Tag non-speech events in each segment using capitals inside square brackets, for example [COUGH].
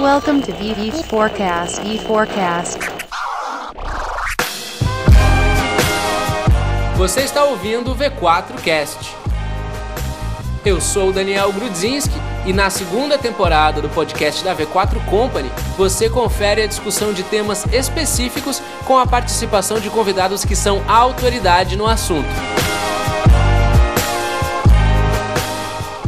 Welcome to VV Forecast. E Forecast. Você está ouvindo o V4 Cast. Eu sou o Daniel Grudzinski e na segunda temporada do podcast da V4 Company, você confere a discussão de temas específicos com a participação de convidados que são autoridade no assunto.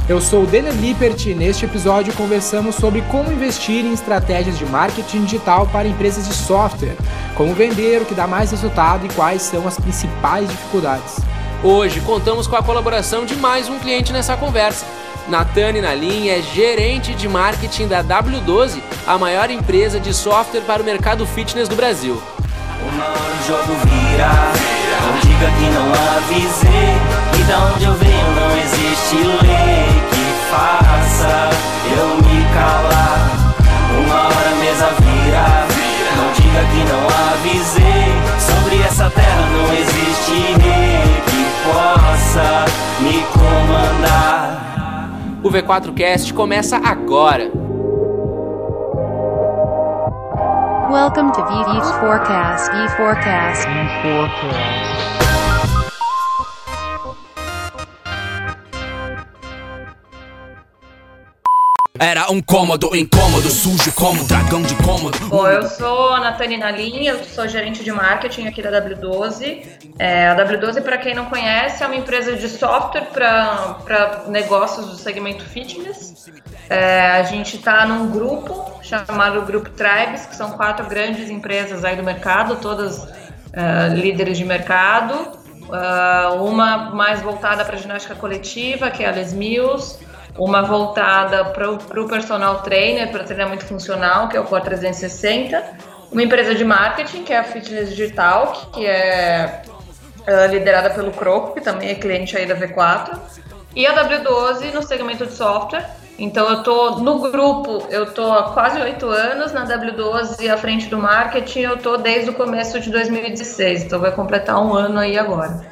Eu sou o Denner Lippert e neste episódio conversamos sobre como investir em estratégias de marketing digital para empresas de software, como vender, o que dá mais resultado e quais são as principais dificuldades. Hoje contamos com a colaboração de mais um cliente nessa conversa. Natane Nalim é gerente de marketing da W12, a maior empresa de software para o mercado fitness do Brasil. Uma hora o jogo vira, não diga que não avisei. Da onde eu venho não existe lei que faça eu me calar. Uma hora a mesa vira, não diga que não avisei. Sobre essa terra não existe rei que possa me comandar. O V4Cast começa agora. Welcome to VV's Forecast. E Forecast. Era um cômodo incômodo, sujo como dragão de cômodo. Bom, eu sou a Natanina Linha, eu sou gerente de marketing aqui da W12. É, a W12, para quem não conhece, é uma empresa de software para negócios do segmento fitness. É, a gente está num grupo chamado Grupo Tribes, que são quatro grandes empresas aí do mercado, todas é, líderes de mercado. Uh, uma mais voltada para ginástica coletiva, que é a Les Mills uma voltada para o personal trainer, para treinamento funcional, que é o Core 360, uma empresa de marketing, que é a Fitness Digital, que é uh, liderada pelo Croco, que também é cliente aí da V4, e a W12 no segmento de software. Então eu tô no grupo, eu tô há quase oito anos, na W12 à frente do marketing, eu tô desde o começo de 2016, então vai completar um ano aí agora.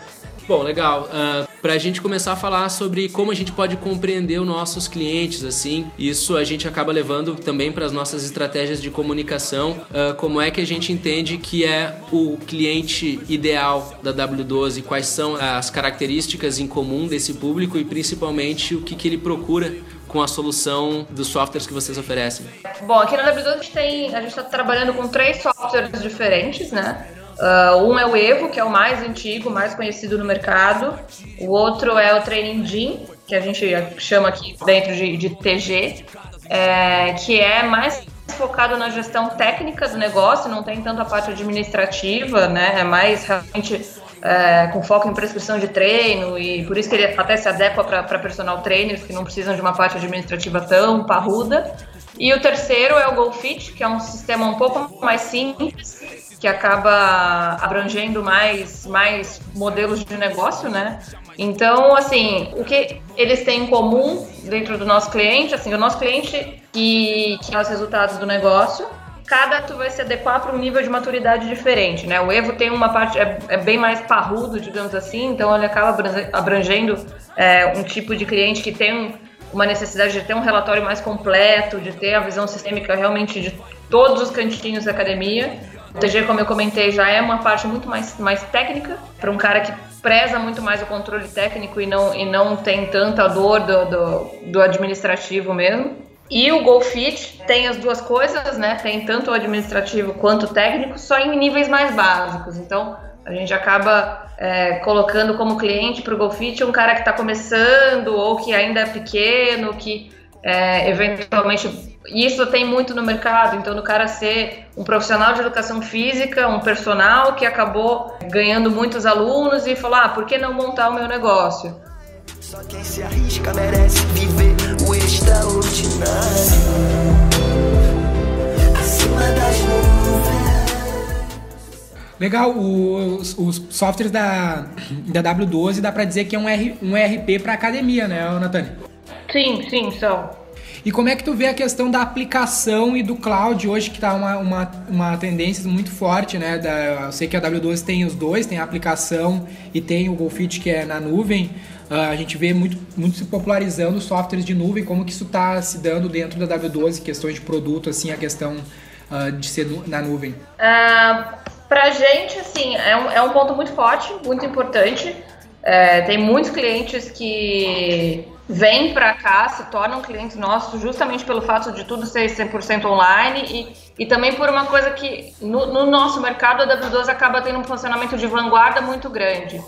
Bom, legal. Uh, para a gente começar a falar sobre como a gente pode compreender os nossos clientes, assim, isso a gente acaba levando também para as nossas estratégias de comunicação. Uh, como é que a gente entende que é o cliente ideal da W12? Quais são as características em comum desse público e principalmente o que, que ele procura com a solução dos softwares que vocês oferecem? Bom, aqui na W12 a gente a gente está trabalhando com três softwares diferentes, né? Uh, um é o Evo, que é o mais antigo, mais conhecido no mercado. O outro é o Training Gym, que a gente chama aqui dentro de, de TG, é, que é mais focado na gestão técnica do negócio, não tem tanto a parte administrativa, né? É mais realmente é, com foco em prescrição de treino e por isso que ele até se adequa para personal trainers que não precisam de uma parte administrativa tão parruda. E o terceiro é o GoFit, que é um sistema um pouco mais simples, que acaba abrangendo mais, mais modelos de negócio, né? Então, assim, o que eles têm em comum dentro do nosso cliente, assim, o nosso cliente que, que é os resultados do negócio, cada tu vai se adequar para um nível de maturidade diferente, né? O Evo tem uma parte, é, é bem mais parrudo, digamos assim, então ele acaba abrangendo é, um tipo de cliente que tem uma necessidade de ter um relatório mais completo, de ter a visão sistêmica realmente de todos os cantinhos da academia. TG, como eu comentei, já é uma parte muito mais, mais técnica, para um cara que preza muito mais o controle técnico e não, e não tem tanta dor do, do, do administrativo mesmo. E o GoFit tem as duas coisas, né? Tem tanto o administrativo quanto o técnico, só em níveis mais básicos. Então, a gente acaba é, colocando como cliente para o GoFit um cara que está começando ou que ainda é pequeno, que é, eventualmente isso tem muito no mercado, então do cara ser um profissional de educação física, um personal que acabou ganhando muitos alunos e falar, ah, por que não montar o meu negócio? Só quem se arrisca merece viver o extraordinário. Acima das nuvens. Legal, os, os softwares da, da W12 dá para dizer que é um, R, um ERP para academia, né, Natânia? Sim, sim, são. E como é que tu vê a questão da aplicação e do cloud hoje, que está uma, uma, uma tendência muito forte, né? Da, eu sei que a W12 tem os dois, tem a aplicação e tem o GoFit que é na nuvem. Uh, a gente vê muito, muito se popularizando softwares de nuvem, como que isso está se dando dentro da W12, questões de produto, assim, a questão uh, de ser nu na nuvem. Uh, pra gente, assim, é um, é um ponto muito forte, muito importante. É, tem muitos clientes que vêm para cá, se tornam clientes nossos justamente pelo fato de tudo ser 100% online e, e também por uma coisa que no, no nosso mercado a W12 acaba tendo um funcionamento de vanguarda muito grande.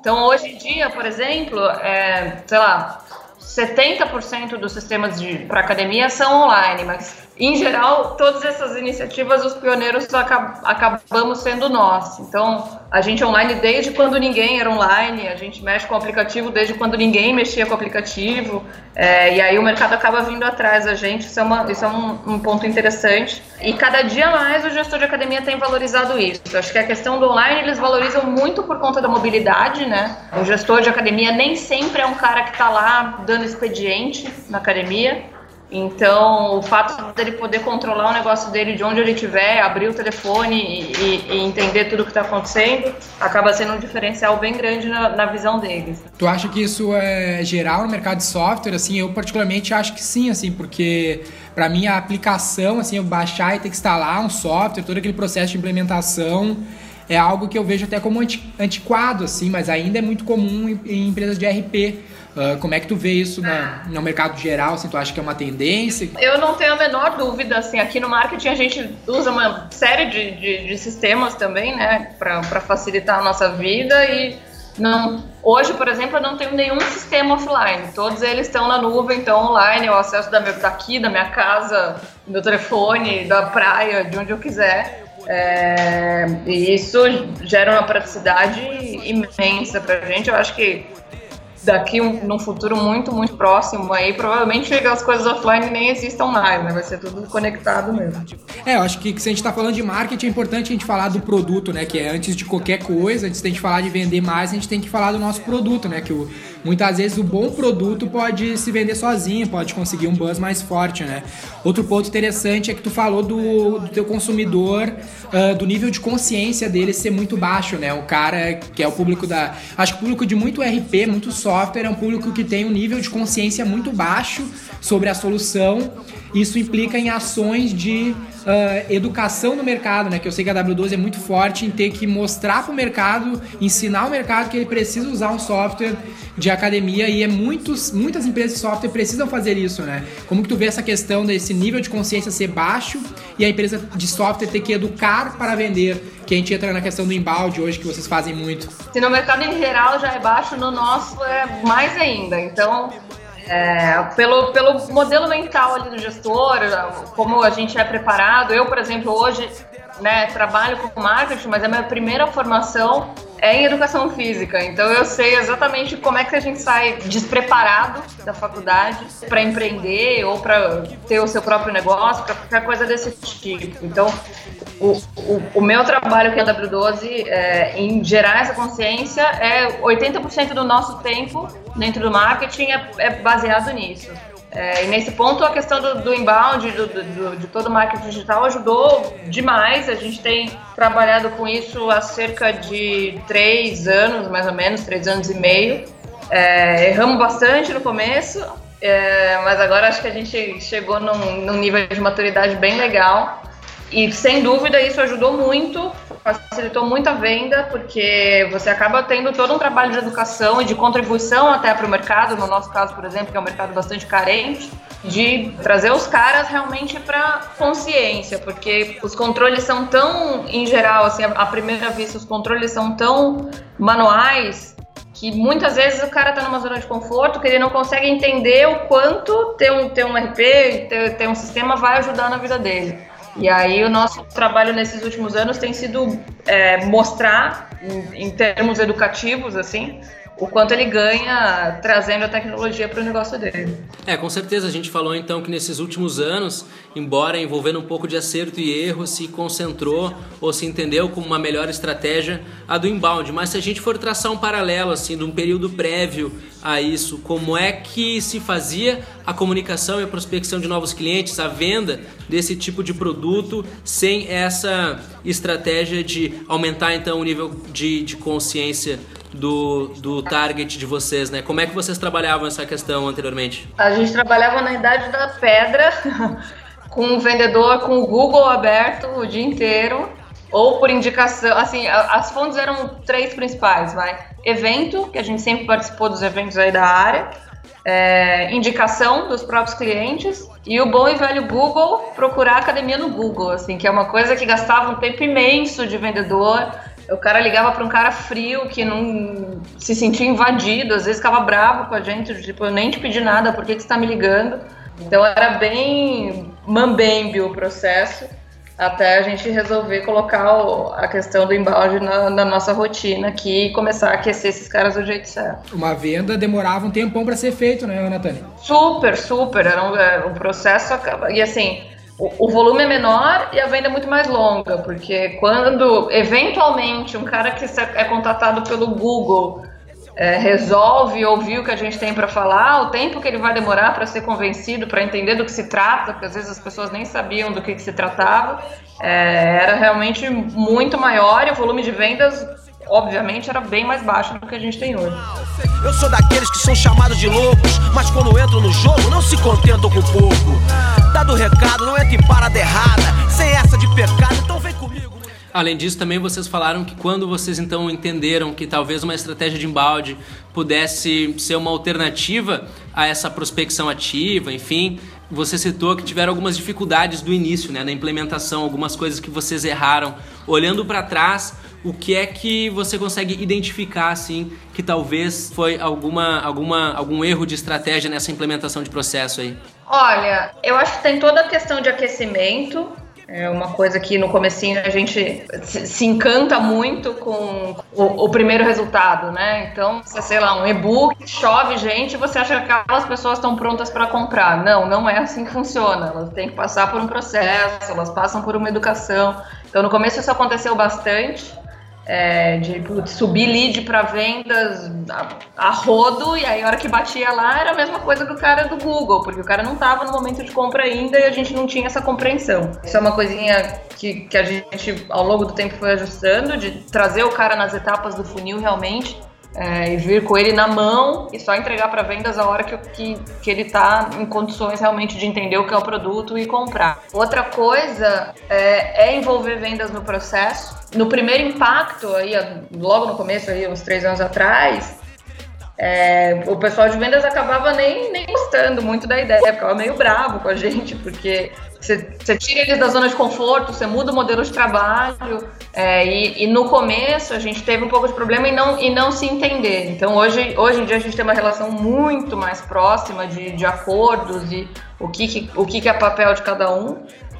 Então, hoje em dia, por exemplo, é, sei lá, 70% dos sistemas para academia são online, mas em geral, todas essas iniciativas, os pioneiros acab acabamos sendo nós. Então, a gente é online desde quando ninguém era online, a gente mexe com o aplicativo desde quando ninguém mexia com o aplicativo, é, e aí o mercado acaba vindo atrás da gente, isso é, uma, isso é um, um, ponto interessante. E cada dia mais o gestor de academia tem valorizado isso. Acho que a questão do online eles valorizam muito por conta da mobilidade, né? O gestor de academia nem sempre é um cara que está lá dando expediente na academia. Então, o fato dele poder controlar o negócio dele de onde ele estiver, abrir o telefone e, e, entender tudo o que está acontecendo, acaba sendo um diferencial bem grande na, na, visão deles. Tu acha que isso é geral no mercado de software? Assim, eu particularmente acho que sim, assim, porque para mim a aplicação, assim, eu baixar e ter que instalar um software, todo aquele processo de implementação é algo que eu vejo até como antiquado, assim, mas ainda é muito comum em, em empresas de RP Uh, como é que tu vê isso na, no mercado geral? Assim, tu acha que é uma tendência? Eu não tenho a menor dúvida. Assim, aqui no marketing a gente usa uma série de, de, de sistemas também, né, para facilitar a nossa vida e não, hoje, por exemplo, eu não tenho nenhum sistema offline. Todos eles estão na nuvem, estão online. Eu acesso da minha, daqui, da minha casa, do telefone, da praia, de onde eu quiser. É, e isso gera uma praticidade imensa para gente. Eu acho que daqui um, num futuro muito, muito próximo aí, provavelmente as coisas offline nem existam mais, né? Vai ser tudo conectado mesmo. É, eu acho que se a gente tá falando de marketing, é importante a gente falar do produto, né? Que é antes de qualquer coisa, antes de a gente falar de vender mais, a gente tem que falar do nosso produto, né? Que o, muitas vezes o bom produto pode se vender sozinho, pode conseguir um buzz mais forte, né? Outro ponto interessante é que tu falou do, do teu consumidor, uh, do nível de consciência dele ser muito baixo, né? O cara que é o público da... Acho que o público de muito RP, muito software, é um público que tem um nível de consciência muito baixo sobre a solução. Isso implica em ações de uh, educação no mercado, né? Que eu sei que a W12 é muito forte em ter que mostrar para o mercado, ensinar o mercado que ele precisa usar um software de academia e é muitos, muitas empresas de software precisam fazer isso, né? Como que tu vê essa questão desse nível de consciência ser baixo e a empresa de software ter que educar para vender? Que a gente entra na questão do embalde hoje, que vocês fazem muito. Se no mercado em geral já é baixo, no nosso é mais ainda. Então, é, pelo, pelo modelo mental ali do gestor, como a gente é preparado. Eu, por exemplo, hoje né, trabalho com marketing, mas a minha primeira formação é em educação física. Então eu sei exatamente como é que a gente sai despreparado da faculdade para empreender ou para ter o seu próprio negócio, para qualquer coisa desse tipo. Então o, o, o meu trabalho que é a W12 é, em gerar essa consciência é 80% do nosso tempo dentro do marketing é, é baseado nisso. É, e nesse ponto, a questão do, do inbound, do, do, de todo o marketing digital, ajudou demais. A gente tem trabalhado com isso há cerca de três anos, mais ou menos, três anos e meio. É, erramos bastante no começo, é, mas agora acho que a gente chegou num, num nível de maturidade bem legal. E sem dúvida isso ajudou muito, facilitou muito a venda, porque você acaba tendo todo um trabalho de educação e de contribuição até para o mercado, no nosso caso, por exemplo, que é um mercado bastante carente, de trazer os caras realmente para consciência, porque os controles são tão, em geral, assim, à primeira vista, os controles são tão manuais que muitas vezes o cara está numa zona de conforto que ele não consegue entender o quanto ter um, ter um RP, ter, ter um sistema vai ajudar na vida dele. E aí o nosso trabalho nesses últimos anos tem sido é, mostrar, em, em termos educativos, assim, o quanto ele ganha trazendo a tecnologia para o negócio dele. É, com certeza. A gente falou então que nesses últimos anos, embora envolvendo um pouco de acerto e erro, se concentrou ou se entendeu como uma melhor estratégia a do inbound. Mas se a gente for traçar um paralelo assim de um período prévio a isso, como é que se fazia a comunicação e a prospecção de novos clientes, a venda desse tipo de produto sem essa estratégia de aumentar então o nível de, de consciência do, do target de vocês, né? Como é que vocês trabalhavam essa questão anteriormente? A gente trabalhava na idade da pedra, [LAUGHS] com o vendedor com o Google aberto o dia inteiro, ou por indicação. Assim, as fontes eram três principais, vai. Evento, que a gente sempre participou dos eventos aí da área, é, indicação dos próprios clientes e o bom e velho Google procurar academia no Google, assim, que é uma coisa que gastava um tempo imenso de vendedor. O cara ligava para um cara frio que não se sentia invadido, às vezes ficava bravo com a gente, tipo, eu nem te pedi nada, por que, que você está me ligando? Então era bem mambembe o processo até a gente resolver colocar o, a questão do embalde na, na, nossa rotina aqui e começar a aquecer esses caras do jeito certo. Uma venda demorava um tempão para ser feito, né, Natânia? Super, super. Era um, é, o processo. E assim, o, volume é menor e a venda é muito mais longa, porque quando eventualmente um cara que é contatado pelo Google é, resolve ouvir o que a gente tem para falar, o tempo que ele vai demorar para ser convencido, para entender do que se trata, porque às vezes as pessoas nem sabiam do que, que se tratava, é, era realmente muito maior e o volume de vendas, obviamente, era bem mais baixo do que a gente tem hoje. Eu sou daqueles que são chamados de loucos, mas quando entro no jogo não se contentam com pouco. Dado o recado, não entre em parada errada, sem essa de pecado, então vem comigo. Além disso, também vocês falaram que quando vocês então entenderam que talvez uma estratégia de embalde pudesse ser uma alternativa a essa prospecção ativa, enfim, você citou que tiveram algumas dificuldades do início, né, na implementação, algumas coisas que vocês erraram. Olhando para trás, o que é que você consegue identificar assim que talvez foi alguma, alguma algum erro de estratégia nessa implementação de processo aí? Olha, eu acho que tem toda a questão de aquecimento, é uma coisa que no comecinho a gente se encanta muito com o, o primeiro resultado, né? Então, se, sei lá, um e-book, chove gente, você acha que aquelas pessoas estão prontas para comprar. Não, não é assim que funciona. Elas têm que passar por um processo, elas passam por uma educação. Então, no começo isso aconteceu bastante é, de putz, subir lead para vendas a, a, rodo, e aí a hora que batia lá era a mesma coisa do cara do Google, porque o cara não estava no momento de compra ainda e a gente não tinha essa compreensão. Isso é uma coisinha que, que a gente ao longo do tempo foi ajustando, de trazer o cara nas etapas do funil realmente é, e vir com ele na mão e só entregar para vendas a hora que, que, que ele está em condições realmente de entender o que é o produto e comprar. Outra coisa é, é envolver vendas no processo. No primeiro impacto, aí, logo no começo, aí, uns três anos atrás, é, o pessoal de vendas acabava nem, nem gostando muito da ideia, ficava meio bravo com a gente, porque você, você tira eles da zona de conforto, você muda o modelo de trabalho, é, e, e, no começo a gente teve um pouco de problema em não, em não se entender. Então hoje, hoje em dia a gente tem uma relação muito mais próxima de, de acordos e o que, que, o que, que é papel de cada um.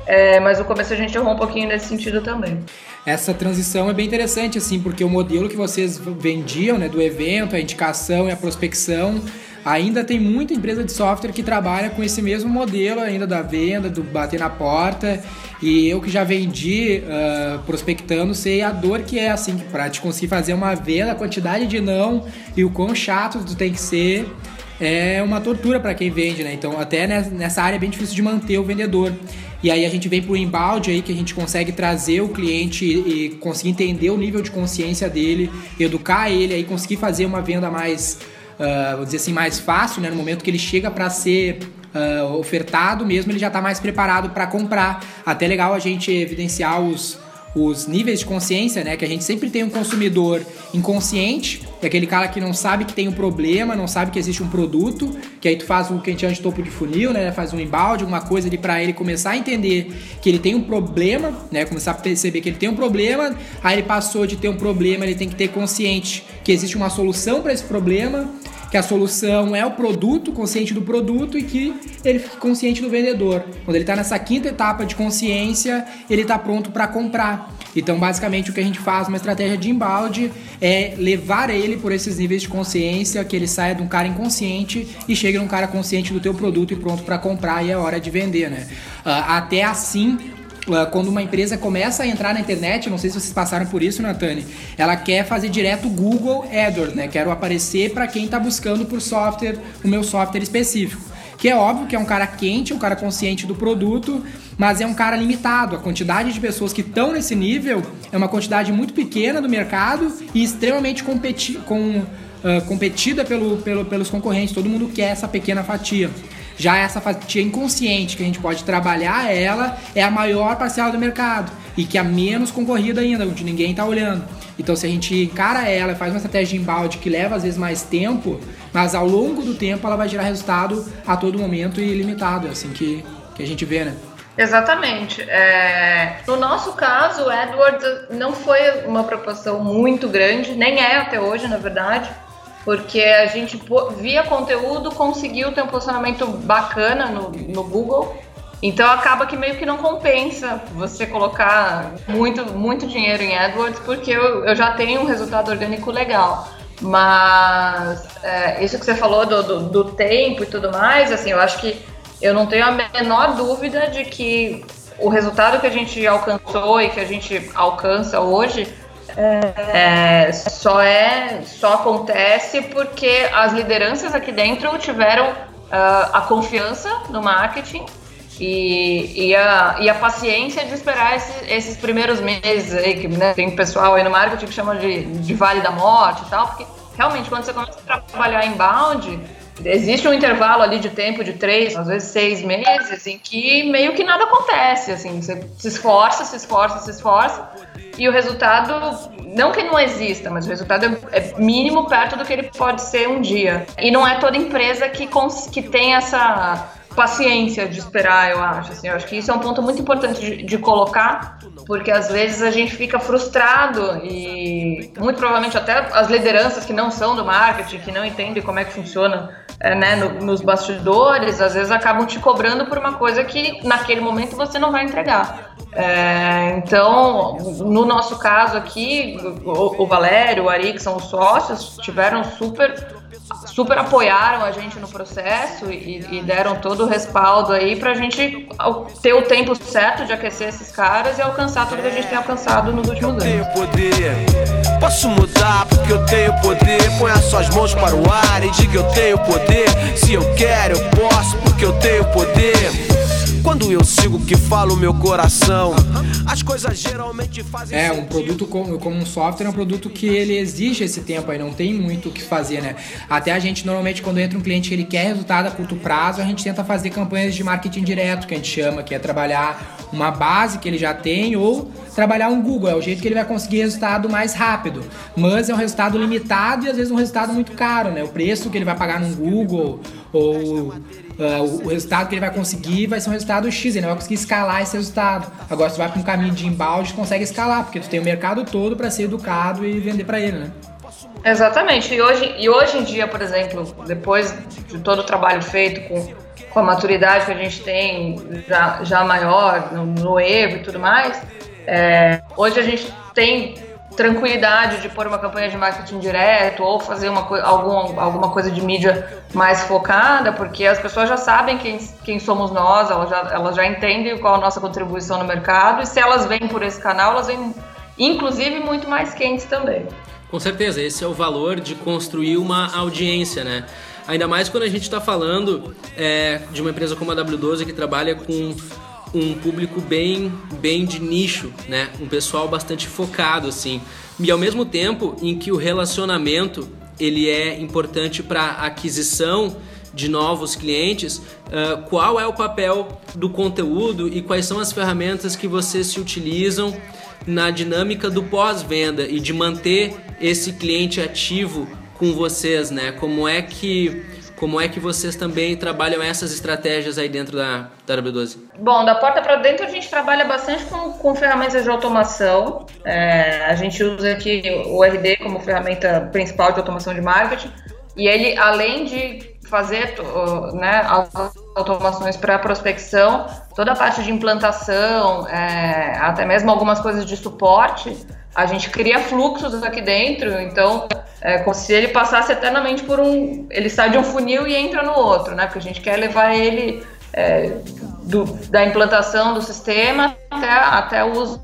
É, mas no começo a gente errou um pouquinho nesse sentido também. Essa transição é bem interessante, assim, porque o modelo que vocês vendiam, né, do evento, a indicação e a prospecção, ainda tem muita empresa de software que trabalha com esse mesmo modelo ainda da venda, do bater na porta. E eu que já vendi uh, prospectando, sei a dor que é, assim, para te conseguir fazer uma venda, a quantidade de não e o quão chato tu tem que ser é uma tortura para quem vende, né? Então, até nessa área é bem difícil de manter o vendedor. E aí a gente vem para o embalde aí que a gente consegue trazer o cliente e conseguir entender o nível de consciência dele, educar ele aí conseguir fazer uma venda mais, uh, vou dizer assim, mais fácil, né? No momento que ele chega para ser uh, ofertado mesmo, ele já está mais preparado para comprar. Até legal a gente evidenciar os os níveis de consciência, né? Que a gente sempre tem um consumidor inconsciente, é aquele cara que não sabe que tem um problema, não sabe que existe um produto, que aí tu faz o que a gente chama de topo de funil, né? Faz um embalde, alguma coisa ali para ele começar a entender que ele tem um problema, né? Começar a perceber que ele tem um problema, aí ele passou de ter um problema, ele tem que ter consciente que existe uma solução para esse problema que a solução é o produto, consciente do produto e que ele fique consciente do vendedor. Quando ele está nessa quinta etapa de consciência, ele está pronto para comprar. Então, basicamente, o que a gente faz, uma estratégia de embalde, é levar ele por esses níveis de consciência, que ele saia de um cara inconsciente e chegue num cara consciente do teu produto e pronto para comprar e é hora de vender, né? Uh, até assim, quando uma empresa começa a entrar na internet, não sei se vocês passaram por isso, Natane, ela quer fazer direto Google AdWords, né? Quero aparecer para quem está buscando por software, o meu software específico. Que é óbvio que é um cara quente, um cara consciente do produto, mas é um cara limitado. A quantidade de pessoas que estão nesse nível é uma quantidade muito pequena do mercado e extremamente competi com, uh, competida pelo, pelo, pelos concorrentes. Todo mundo quer essa pequena fatia. Já essa fatia inconsciente que a gente pode trabalhar ela é a maior parcela do mercado e que é a menos concorrida ainda, onde ninguém está olhando. Então se a gente encara ela, faz uma estratégia de embalde que leva às vezes mais tempo, mas ao longo do tempo ela vai gerar resultado a todo momento e ilimitado, é assim que, que a gente vê, né? Exatamente. É... No nosso caso, o AdWords não foi uma proporção muito grande, nem é até hoje, na verdade porque a gente via conteúdo conseguiu ter um posicionamento bacana no, no Google. Então acaba que meio que não compensa você colocar muito, muito dinheiro em AdWords, porque eu, eu já tenho um resultado orgânico legal. Mas é, isso que você falou do, do, do tempo e tudo mais, assim, eu acho que eu não tenho a menor dúvida de que o resultado que a gente alcançou e que a gente alcança hoje é, só é só acontece porque as lideranças aqui dentro tiveram uh, a confiança no marketing e, e, a, e a paciência de esperar esse, esses primeiros meses aí, que né, tem pessoal aí no marketing que chama de, de vale da morte e tal, porque realmente quando você começa a trabalhar em bound, existe um intervalo ali de tempo de três, às vezes seis meses, em que meio que nada acontece, assim, você se esforça, se esforça, se esforça, e o resultado, não que não exista, mas o resultado é, é mínimo perto do que ele pode ser um dia. E não é toda empresa que, que tem essa paciência de esperar, eu acho. Assim, eu acho que isso é um ponto muito importante de, de, colocar, porque às vezes a gente fica frustrado e muito provavelmente até as lideranças que não são do marketing, que não entendem como é que funciona é, né, no, nos bastidores, às vezes acabam te cobrando por uma coisa que naquele momento você não vai entregar. É, então, no nosso caso aqui, o, o Valério, o Ari, que são os sócios, tiveram super super apoiaram a gente no processo e, e deram todo o respaldo aí para a gente ter o tempo certo de aquecer esses caras e alcançar tudo que a gente tem alcançado nos últimos anos. Eu tenho poder, posso mudar porque eu tenho poder. Põe as suas mãos para o ar e diga eu tenho poder. Se eu quero, eu posso porque eu tenho poder. Quando eu sigo o que fala o meu coração, as coisas geralmente fazem É, um produto como, como um software é um produto que ele exige esse tempo aí, não tem muito o que fazer, né? Até a gente, normalmente, quando entra um cliente que ele quer resultado a curto prazo, a gente tenta fazer campanhas de marketing direto, que a gente chama, que é trabalhar uma base que ele já tem ou trabalhar um Google, é o jeito que ele vai conseguir resultado mais rápido. Mas é um resultado limitado e às vezes um resultado muito caro, né? O preço que ele vai pagar no Google ou uh, o, resultado que ele vai conseguir vai ser um resultado X, ele não vai conseguir escalar esse resultado. Agora, se tu vai para um caminho de embalde, consegue escalar, porque tu tem o mercado todo para ser educado e vender para ele, né? Exatamente. E hoje, e hoje em dia, por exemplo, depois de todo o trabalho feito com, com a maturidade que a gente tem já, já maior no, no Evo e tudo mais, é, hoje a gente tem tranquilidade de pôr uma campanha de marketing direto ou fazer uma, algum, alguma coisa de mídia mais focada, porque as pessoas já sabem quem, quem somos nós, elas já, elas já entendem qual a nossa contribuição no mercado, e se elas vêm por esse canal, elas vêm inclusive muito mais quentes também. Com certeza, esse é o valor de construir uma audiência, né? Ainda mais quando a gente está falando é, de uma empresa como a W12 que trabalha com um público bem, bem de nicho, né? Um pessoal bastante focado, assim. E ao mesmo tempo em que o relacionamento ele é importante para aquisição de novos clientes, uh, qual é o papel do conteúdo e quais são as ferramentas que vocês se utilizam na dinâmica do pós-venda e de manter esse cliente ativo com vocês, né? Como é que como é que vocês também trabalham essas estratégias aí dentro da, da W12? Bom, da porta para dentro a gente trabalha bastante com, com ferramentas de automação. É, a gente usa aqui o RD como ferramenta principal de automação de marketing. E ele, além de fazer né, automações para prospecção, toda a parte de implantação, é, até mesmo algumas coisas de suporte, a gente cria fluxos aqui dentro, então é como se ele passasse eternamente por um. Ele sai de um funil e entra no outro, né? Porque a gente quer levar ele é, do, da implantação do sistema até, até o uso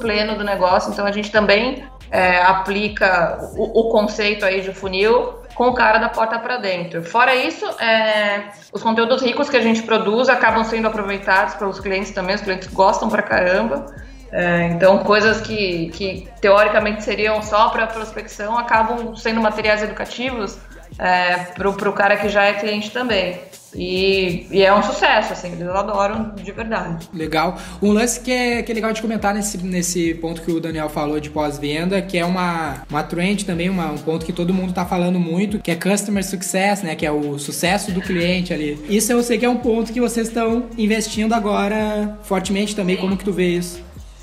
pleno do negócio. Então a gente também é, aplica o, o, conceito aí de funil com o cara da porta para dentro. Fora isso, é, os conteúdos ricos que a gente produz acabam sendo aproveitados pelos clientes também, os clientes gostam pra caramba. É, então, coisas que, que teoricamente seriam só para prospecção acabam sendo materiais educativos é, para o cara que já é cliente também. E, e, é um sucesso, assim, eles adoram de verdade. Legal. Um lance que é, que é legal de comentar nesse, nesse ponto que o Daniel falou de pós-venda, que é uma, uma trend também, uma, um ponto que todo mundo tá falando muito, que é Customer Success, né? Que é o sucesso do cliente ali. Isso eu sei que é um ponto que vocês estão investindo agora fortemente também. Como que tu vê isso?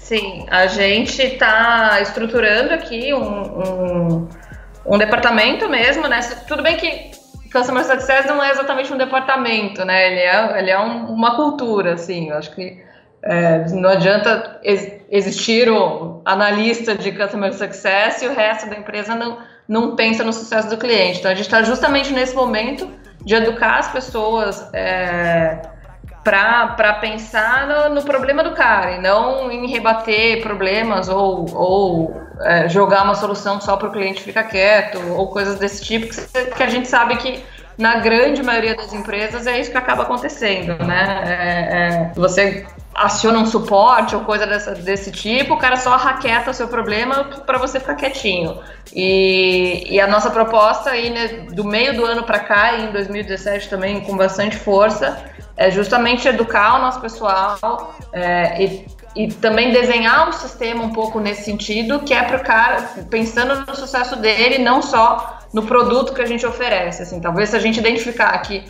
Sim, a gente está estruturando aqui um, um, um departamento mesmo, né? Tudo bem que Customer Success não é exatamente um departamento, né? Ele é, ele é um, uma cultura, assim. Eu acho que é, não adianta ex existir o analista de Customer Success e o resto da empresa não, não pensa no sucesso do cliente. Então, a gente está justamente nesse momento de educar as pessoas é, para pensar no, no, problema do cara e não em rebater problemas ou, ou é, jogar uma solução só para o cliente ficar quieto ou coisas desse tipo que, que, a gente sabe que na grande maioria das empresas é isso que acaba acontecendo, né? É, é, você aciona um suporte ou coisa dessa, desse tipo, o cara só raqueta o seu problema para você ficar quietinho. E, e, a nossa proposta aí, né, do meio do ano para cá, em 2017 também com bastante força, é justamente educar o nosso pessoal é, e, e, também desenhar um sistema um pouco nesse sentido, que é para o cara, pensando no sucesso dele, não só no produto que a gente oferece. Assim, talvez se a gente identificar que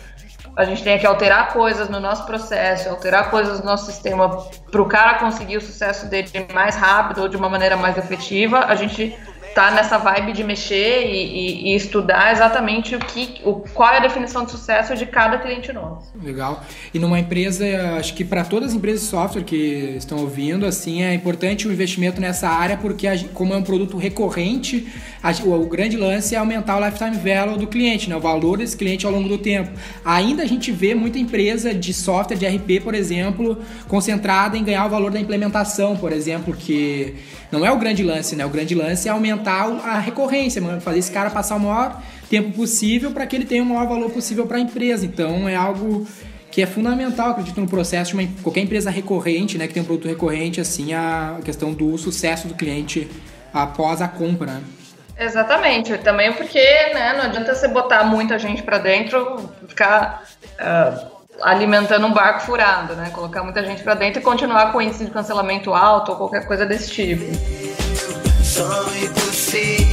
a gente tenha que alterar coisas no nosso processo, alterar coisas no nosso sistema para o cara conseguir o sucesso dele mais rápido ou de uma maneira mais efetiva, a gente tá nessa vibe de mexer e, e, e, estudar exatamente o que, o, qual é a definição de sucesso de cada cliente nosso. Legal. E numa empresa, acho que para todas as empresas de software que estão ouvindo, assim, é importante o investimento nessa área porque a, como é um produto recorrente, o, grande lance é aumentar o lifetime value do cliente, né? O valor desse cliente ao longo do tempo. Ainda a gente vê muita empresa de software de RP, por exemplo, concentrada em ganhar o valor da implementação, por exemplo, que não é o grande lance, né? O grande lance é aumentar a recorrência, fazer esse cara passar o maior tempo possível para que ele tenha o maior valor possível para a empresa. Então é algo que é fundamental, acredito, no processo de uma, qualquer empresa recorrente, né, que tem um produto recorrente, assim, a questão do sucesso do cliente após a compra. Exatamente, também porque né, não adianta você botar muita gente para dentro, ficar uh, alimentando um barco furado, né? Colocar muita gente para dentro e continuar com índice de cancelamento alto ou qualquer coisa desse tipo. Só impossível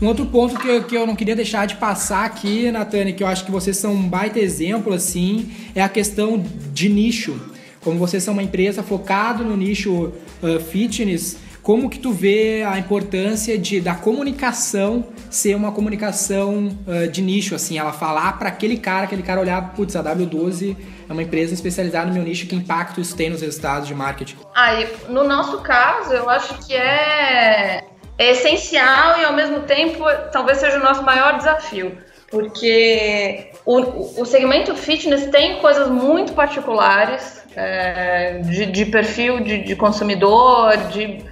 Um outro ponto que eu, que eu não queria deixar de passar aqui, Natane, que eu acho que vocês são um baita exemplo, assim, é a questão de nicho. Como vocês são uma empresa focada no nicho uh, fitness, como que tu vê a importância de da comunicação ser uma comunicação uh, de nicho, assim, ela falar para aquele cara, aquele cara olhar, putz, a W12 é uma empresa especializada no meu nicho, que impacto isso tem nos resultados de marketing? Aí, no nosso caso, eu acho que é, é essencial e ao mesmo tempo talvez seja o nosso maior desafio, porque o, o segmento fitness tem coisas muito particulares é, de, de, perfil de, de consumidor, de,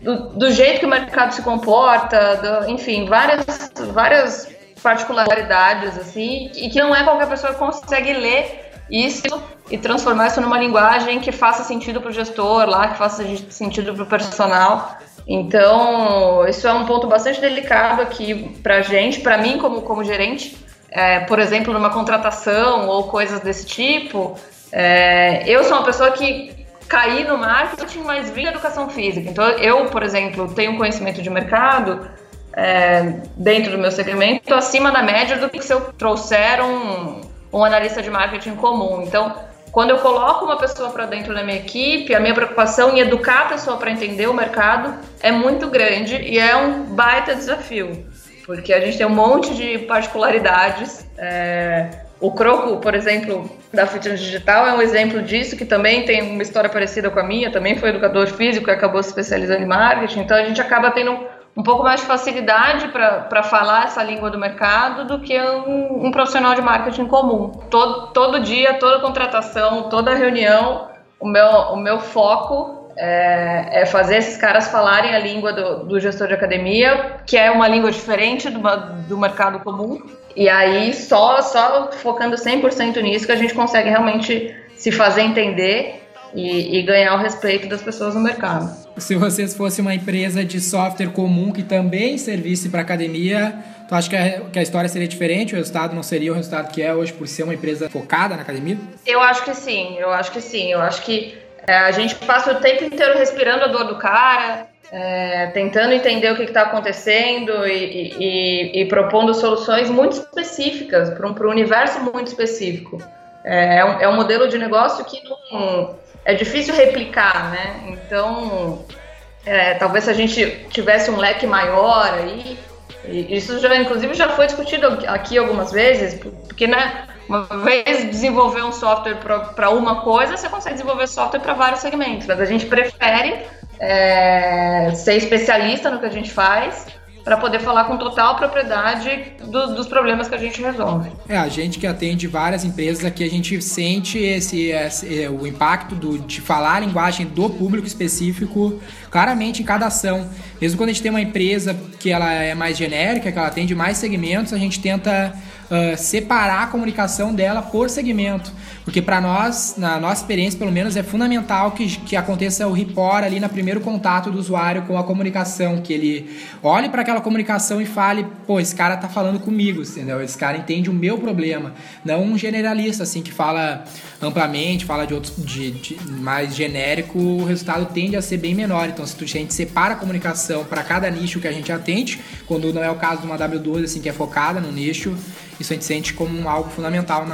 do, do, jeito que o mercado se comporta, do, enfim, várias, várias particularidades, assim, e que não é qualquer pessoa que consegue ler isso e transformar isso numa linguagem que faça sentido para o gestor lá, que faça sentido para o personal. Então, isso é um ponto bastante delicado aqui para gente, para mim como, como gerente, é, por exemplo, numa contratação ou coisas desse tipo, é, eu sou uma pessoa que caí no marketing, mas vi educação física. Então, eu, por exemplo, tenho conhecimento de mercado é, dentro do meu segmento acima da média do que se eu trouxer um, um analista de marketing comum. Então, quando eu coloco uma pessoa para dentro da minha equipe, a minha preocupação em educar a pessoa para entender o mercado é muito grande e é um baita desafio, porque a gente tem um monte de particularidades. É, o Croco, por exemplo, da Fitness Digital é um exemplo disso, que também tem uma história parecida com a minha, também foi educador físico e acabou se especializando em marketing, então a gente acaba tendo um pouco mais de facilidade para falar essa língua do mercado do que um, um, profissional de marketing comum. Todo, todo dia, toda contratação, toda reunião, o meu, o meu foco é, é fazer esses caras falarem a língua do, do, gestor de academia, que é uma língua diferente do, do mercado comum. E aí, só, só focando 100% nisso, que a gente consegue realmente se fazer entender e, e, ganhar o respeito das pessoas no mercado. Se vocês fossem uma empresa de software comum que também servisse para academia, tu acha que a, que a história seria diferente? O resultado não seria o resultado que é hoje por ser uma empresa focada na academia? Eu acho que sim, eu acho que sim. Eu acho que é, a gente passa o tempo inteiro respirando a dor do cara, é, tentando entender o que está acontecendo e, e, e, propondo soluções muito específicas para um, um universo muito específico. É, é, um, é um modelo de negócio que não, é difícil replicar, né? Então, é, talvez se a gente tivesse um leque maior aí, isso já, inclusive, já foi discutido aqui algumas vezes, porque, né, uma vez desenvolver um software para uma coisa, você consegue desenvolver software para vários segmentos, mas a gente prefere é, ser especialista no que a gente faz para poder falar com total propriedade do, dos problemas que a gente resolve. É, a gente que atende várias empresas aqui, a gente sente esse, esse o impacto do, de falar a linguagem do público específico claramente em cada ação. Mesmo quando a gente tem uma empresa que ela é mais genérica, que ela atende mais segmentos, a gente tenta uh, separar a comunicação dela por segmento. Porque para nós, na nossa experiência pelo menos, é fundamental que, que aconteça o report ali no primeiro contato do usuário com a comunicação, que ele olhe para aquela comunicação e fale, pô, esse cara tá falando comigo, entendeu? Esse cara entende o meu problema. Não um generalista, assim, que fala amplamente, fala de outros de, de mais genérico, o resultado tende a ser bem menor. Então, se a gente separa a comunicação para cada nicho que a gente atende, quando não é o caso de uma W12, assim, que é focada no nicho, isso a gente sente como algo fundamental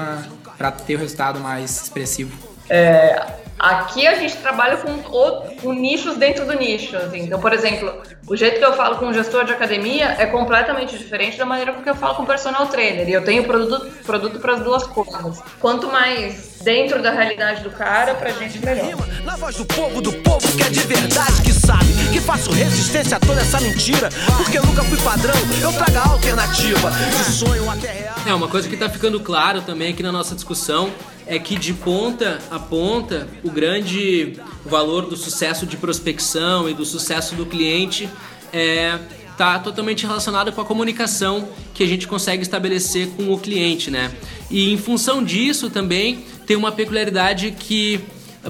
para ter o resultado mais expressivo. É, aqui a gente trabalha com, o, com nichos dentro do nicho. Assim. Então, por exemplo, o jeito que eu falo com um gestor de academia é completamente diferente da maneira com que eu falo com um personal trainer. E eu tenho produto, produto para as duas coisas. Quanto mais dentro da realidade do cara, pra gente melhor. Na voz do povo, do povo que é de verdade, que sabe, que faço resistência a toda essa mentira. Porque eu nunca fui padrão, eu trago a alternativa. De sonho até real. É, uma coisa que tá ficando claro também aqui na nossa discussão é que de ponta a ponta o grande valor do sucesso de prospecção e do sucesso do cliente é está totalmente relacionado com a comunicação que a gente consegue estabelecer com o cliente, né? E em função disso também tem uma peculiaridade que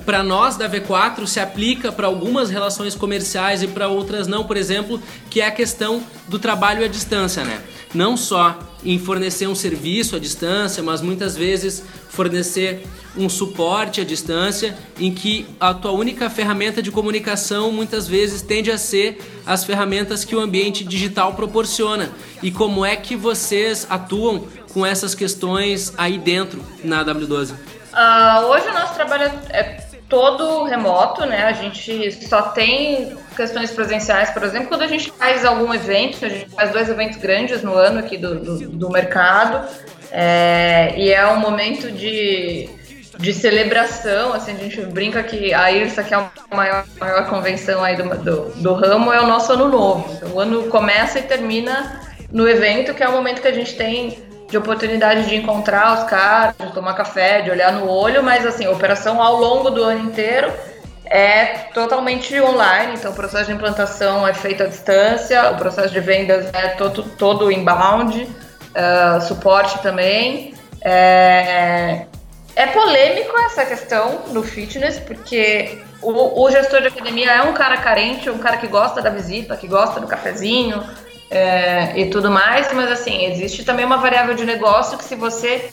para nós da V4 se aplica para algumas relações comerciais e para outras não, por exemplo, que é a questão do trabalho à distância, né? Não só em fornecer um serviço à distância, mas muitas vezes fornecer um suporte à distância em que a tua única ferramenta de comunicação muitas vezes tende a ser as ferramentas que o ambiente digital proporciona. E como é que vocês atuam com essas questões aí dentro na W12? Uh, hoje o nosso trabalho é todo remoto, né? A gente só tem questões presenciais, por exemplo, quando a gente faz algum evento, a gente faz dois eventos grandes no ano aqui do, do, do mercado, é, e é um momento de, de celebração, assim, a gente brinca que a IRSA, que é a maior, maior convenção aí do, do, do ramo, é o nosso ano novo. Então, o ano começa e termina no evento, que é o momento que a gente tem de oportunidade de encontrar os caras, de tomar café, de olhar no olho, mas assim, a operação ao longo do ano inteiro é totalmente online, então o processo de implantação é feito à distância, o processo de vendas é todo, todo inbound, uh, suporte também. É, é polêmico essa questão do fitness, porque o, o gestor de academia é um cara carente, um cara que gosta da visita, que gosta do cafezinho, é, e tudo mais, mas assim, existe também uma variável de negócio que se você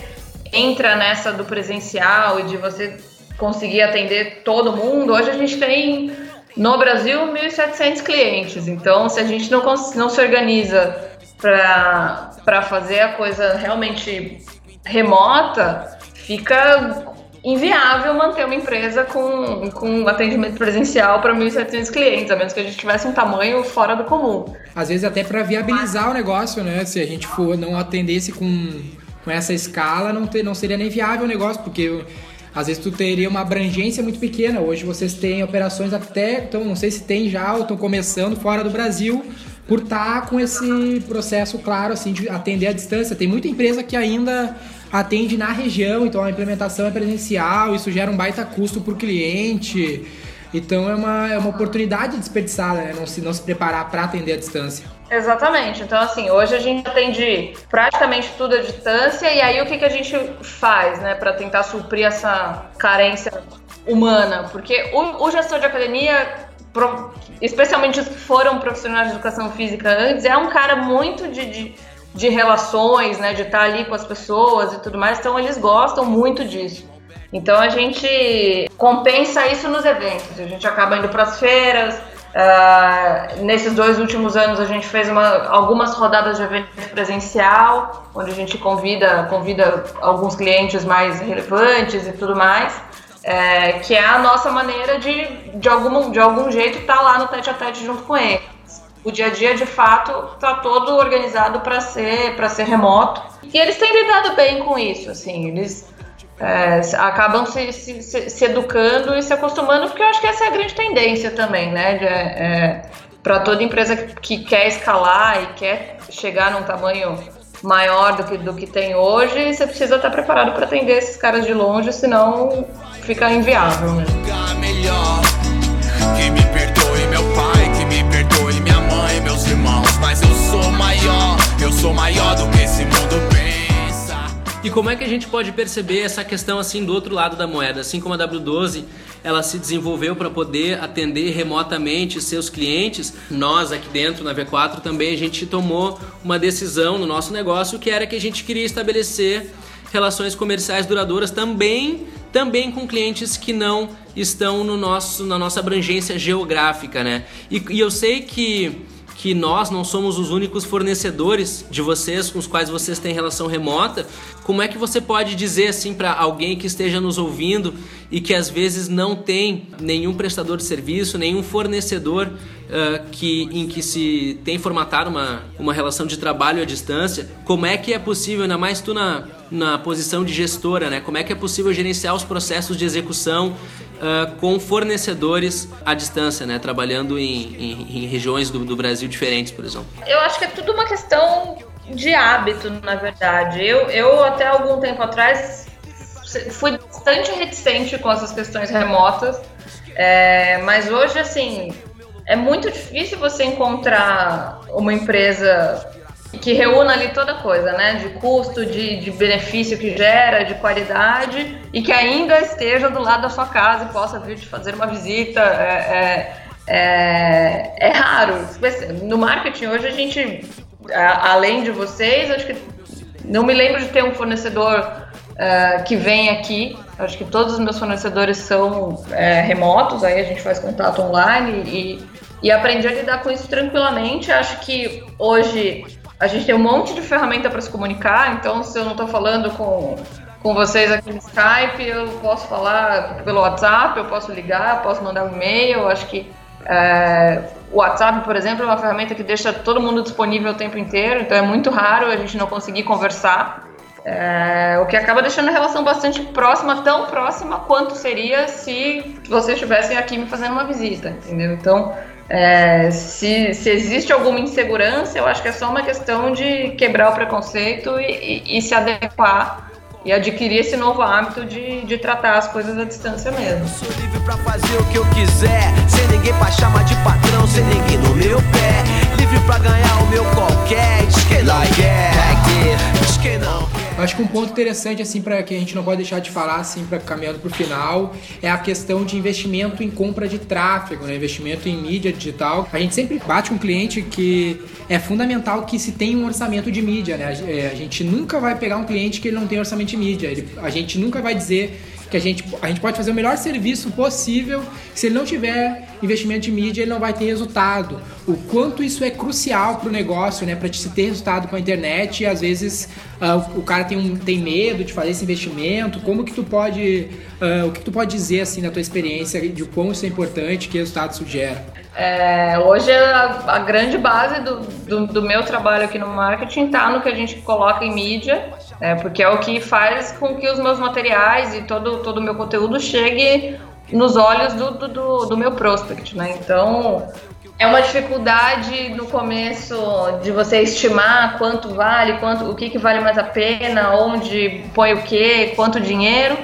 entra nessa do presencial e de você conseguir atender todo mundo, hoje a gente tem no Brasil 1.700 clientes, então se a gente não, não se organiza para fazer a coisa realmente remota, fica inviável manter uma empresa com, com atendimento presencial para 1.700 clientes, a menos que a gente tivesse um tamanho fora do comum. Às vezes até para viabilizar o negócio, né? Se a gente for não atendesse com, com essa escala, não, ter, não seria nem viável o negócio, porque às vezes tu teria uma abrangência muito pequena. Hoje vocês têm operações até, então não sei se tem já ou estão começando fora do Brasil, por estar tá com esse processo claro assim de atender à distância. Tem muita empresa que ainda atende na região, então a implementação é presencial, isso gera um baita custo para o cliente. Então é uma, é uma oportunidade desperdiçada, né? Não se, não se preparar para atender à distância. Exatamente. Então, assim, hoje a gente atende praticamente tudo à distância, e aí o que, que a gente faz, né, para tentar suprir essa carência humana? Porque o, o gestor de academia, especialmente os que foram profissionais de educação física antes, é um cara muito de, de, de relações, né, de estar ali com as pessoas e tudo mais, então eles gostam muito disso. Então a gente compensa isso nos eventos. A gente acaba indo para as feiras. Uh, nesses dois últimos anos a gente fez uma, algumas rodadas de evento presencial, onde a gente convida, convida alguns clientes mais relevantes e tudo mais, é, que é a nossa maneira de, de, algum, de algum jeito, estar tá lá no tete a tete junto com eles. O dia a dia, de fato, está todo organizado para ser, ser remoto. E eles têm lidado bem com isso, assim, eles é, acabam se, se, se, educando e se acostumando, porque eu acho que essa é a grande tendência também, né? É, é, Para toda empresa que quer escalar e quer chegar num tamanho maior do que, do que tem hoje, você precisa estar preparado para atender esses caras de longe, senão fica inviável. Né? Perdoe minha mãe, meus irmãos, mas eu sou maior, eu sou maior do que esse mundo e como é que a gente pode perceber essa questão assim do outro lado da moeda? Assim como a W12 ela se desenvolveu para poder atender remotamente seus clientes, nós aqui dentro na V4 também a gente tomou uma decisão no nosso negócio que era que a gente queria estabelecer relações comerciais duradouras também também com clientes que não estão no nosso, na nossa abrangência geográfica, né? E, e eu sei que que nós não somos os únicos fornecedores de vocês com os quais vocês têm relação remota. Como é que você pode dizer assim para alguém que esteja nos ouvindo e que às vezes não tem nenhum prestador de serviço, nenhum fornecedor uh, que, em que se tem formatado uma, uma relação de trabalho à distância, como é que é possível, ainda mais tu na, na posição de gestora, né? Como é que é possível gerenciar os processos de execução uh, com fornecedores à distância, né? Trabalhando em, em, em regiões do, do, Brasil diferentes, por exemplo. Eu acho que é tudo uma questão de hábito, na verdade. Eu, eu até algum tempo atrás fui bastante reticente com essas questões remotas, é, mas hoje, assim, é muito difícil você encontrar uma empresa que reúna ali toda coisa, né? De custo, de, de benefício que gera, de qualidade e que ainda esteja do lado da sua casa e possa vir te fazer uma visita. É, é, é, é raro. No marketing hoje a gente, além de vocês, acho que não me lembro de ter um fornecedor uh, que vem aqui. Acho que todos os meus fornecedores são é, remotos, aí a gente faz contato online e, e aprendi a lidar com isso tranquilamente. Acho que hoje a gente tem um monte de ferramenta para se comunicar, então se eu não estou falando com, com vocês aqui no Skype, eu posso falar pelo WhatsApp, eu posso ligar, eu posso mandar um e-mail. Eu acho que é, o WhatsApp, por exemplo, é uma ferramenta que deixa todo mundo disponível o tempo inteiro, então é muito raro a gente não conseguir conversar. É, o que acaba deixando a relação bastante próxima, tão próxima quanto seria se vocês estivessem aqui me fazendo uma visita, entendeu? Então, é, se, se, existe alguma insegurança, eu acho que é só uma questão de quebrar o preconceito e, e, e se adequar e adquirir esse novo hábito de, de tratar as coisas à distância mesmo. Sou livre pra fazer o que eu quiser, sem ninguém pra chamar de patrão, sem ninguém no meu pé. Livre pra ganhar o meu qualquer, diz que Acho que um ponto interessante, assim, para que a gente não pode deixar de falar, assim, para caminhando para o final, é a questão de investimento em compra de tráfego, né? investimento em mídia digital. A gente sempre bate com um cliente que é fundamental que se tenha um orçamento de mídia, né? A é, gente nunca vai pegar um cliente que ele não tem orçamento de mídia. A gente nunca vai dizer que a gente, a gente pode fazer o melhor serviço possível. Se ele não tiver investimento de mídia, ele não vai ter resultado. O quanto isso é crucial para o negócio, né? Para se ter resultado com a internet e às vezes uh, o cara tem, um, tem medo de fazer esse investimento. Como que tu pode, uh, o que tu pode dizer assim na tua experiência de quão isso é importante, que resultado isso gera? É, hoje a, a, grande base do, do, do, meu trabalho aqui no marketing está no que a gente coloca em mídia, é, porque é o que faz com que os meus materiais e todo, todo o meu conteúdo chegue nos olhos do, do, do, meu prospect, né? Então, é uma dificuldade no começo de você estimar quanto vale, quanto, o que, que vale mais a pena, onde põe o que, quanto dinheiro,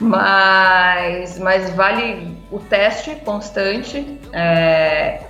mas, mas vale o teste constante. É,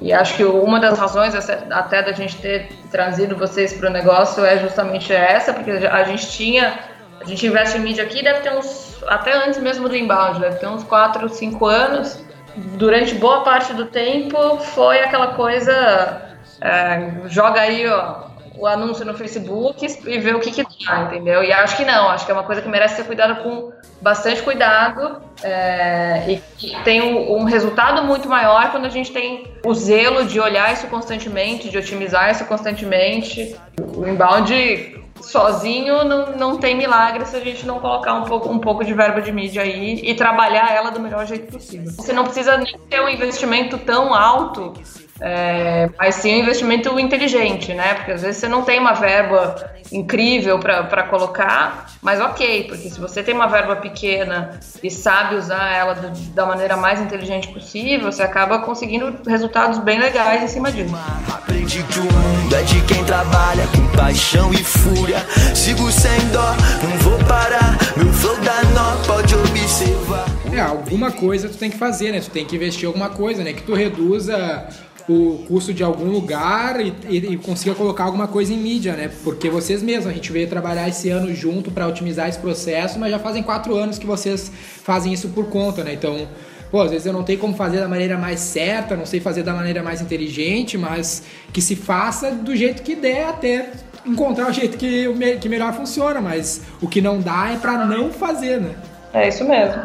e acho que uma das razões até da gente ter trazido vocês para o negócio é justamente essa, porque a gente tinha, a gente investe em mídia aqui, deve ter uns, até antes mesmo do inbound, deve ter uns 4, 5 anos. Durante boa parte do tempo foi aquela coisa é, joga aí ó, o anúncio no Facebook e vê o que que dá, entendeu? E acho que não, acho que é uma coisa que merece ser cuidada com bastante cuidado é, e que tem um, um, resultado muito maior quando a gente tem o zelo de olhar isso constantemente, de otimizar isso constantemente. O inbound sozinho não, não tem milagre se a gente não colocar um pouco, um pouco de verba de mídia aí e trabalhar ela do melhor jeito possível. Você não precisa nem ter um investimento tão alto, é, mas sim um investimento inteligente, né? Porque às vezes você não tem uma verba incrível para colocar, mas ok, porque se você tem uma verba pequena e sabe usar ela do, da maneira mais inteligente possível, você acaba conseguindo resultados bem legais em cima disso. Aprendi que o mundo é de quem trabalha com paixão e fúria. Sigo sem dó, não vou parar, meu flow da nó pode observar. É, alguma coisa tu tem que fazer, né? Tu tem que investir alguma coisa, né? Que tu reduza o custo de algum lugar e, e, e, consiga colocar alguma coisa em mídia, né? Porque vocês mesmos, a gente veio trabalhar esse ano junto para otimizar esse processo, mas já fazem quatro anos que vocês fazem isso por conta, né? Então, pô, às vezes eu não tenho como fazer da maneira mais certa, não sei fazer da maneira mais inteligente, mas que se faça do jeito que der até encontrar o jeito que, que melhor funciona, mas o que não dá é para não fazer, né? É isso mesmo.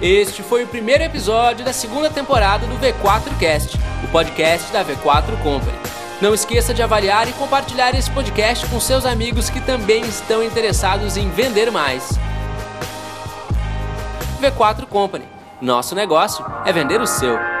Este foi o primeiro episódio da segunda temporada do V4Cast, o podcast da V4 Company. Não esqueça de avaliar e compartilhar esse podcast com seus amigos que também estão interessados em vender mais. V4 Company. Nosso negócio é vender o seu.